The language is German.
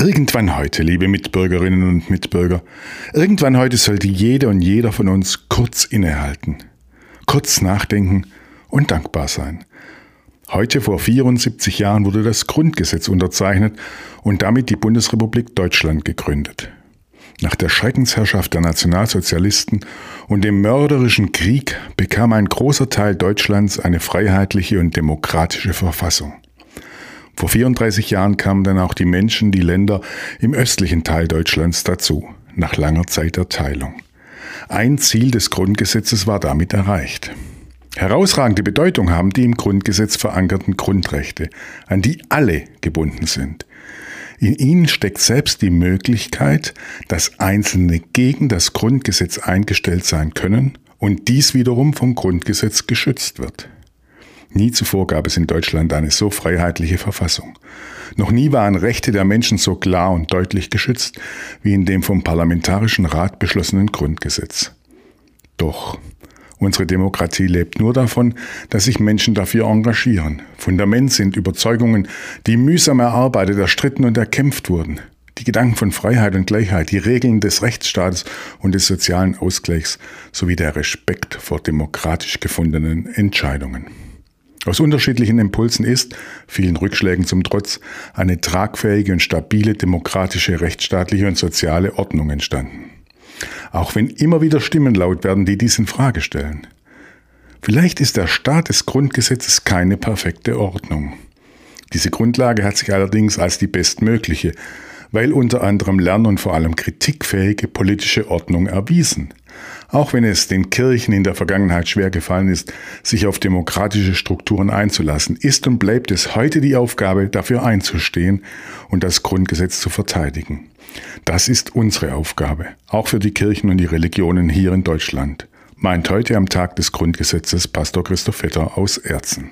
Irgendwann heute, liebe Mitbürgerinnen und Mitbürger, irgendwann heute sollte jede und jeder von uns kurz innehalten, kurz nachdenken und dankbar sein. Heute vor 74 Jahren wurde das Grundgesetz unterzeichnet und damit die Bundesrepublik Deutschland gegründet. Nach der Schreckensherrschaft der Nationalsozialisten und dem mörderischen Krieg bekam ein großer Teil Deutschlands eine freiheitliche und demokratische Verfassung. Vor 34 Jahren kamen dann auch die Menschen, die Länder im östlichen Teil Deutschlands dazu, nach langer Zeit der Teilung. Ein Ziel des Grundgesetzes war damit erreicht. Herausragende Bedeutung haben die im Grundgesetz verankerten Grundrechte, an die alle gebunden sind. In ihnen steckt selbst die Möglichkeit, dass Einzelne gegen das Grundgesetz eingestellt sein können und dies wiederum vom Grundgesetz geschützt wird. Nie zuvor gab es in Deutschland eine so freiheitliche Verfassung. Noch nie waren Rechte der Menschen so klar und deutlich geschützt wie in dem vom Parlamentarischen Rat beschlossenen Grundgesetz. Doch unsere Demokratie lebt nur davon, dass sich Menschen dafür engagieren. Fundament sind Überzeugungen, die mühsam erarbeitet, erstritten und erkämpft wurden. Die Gedanken von Freiheit und Gleichheit, die Regeln des Rechtsstaates und des sozialen Ausgleichs sowie der Respekt vor demokratisch gefundenen Entscheidungen. Aus unterschiedlichen Impulsen ist, vielen Rückschlägen zum Trotz, eine tragfähige und stabile demokratische, rechtsstaatliche und soziale Ordnung entstanden. Auch wenn immer wieder Stimmen laut werden, die dies in Frage stellen. Vielleicht ist der Staat des Grundgesetzes keine perfekte Ordnung. Diese Grundlage hat sich allerdings als die bestmögliche, weil unter anderem lern- und vor allem kritikfähige politische Ordnung erwiesen. Auch wenn es den Kirchen in der Vergangenheit schwer gefallen ist, sich auf demokratische Strukturen einzulassen, ist und bleibt es heute die Aufgabe, dafür einzustehen und das Grundgesetz zu verteidigen. Das ist unsere Aufgabe, auch für die Kirchen und die Religionen hier in Deutschland, meint heute am Tag des Grundgesetzes Pastor Christoph Vetter aus Erzen.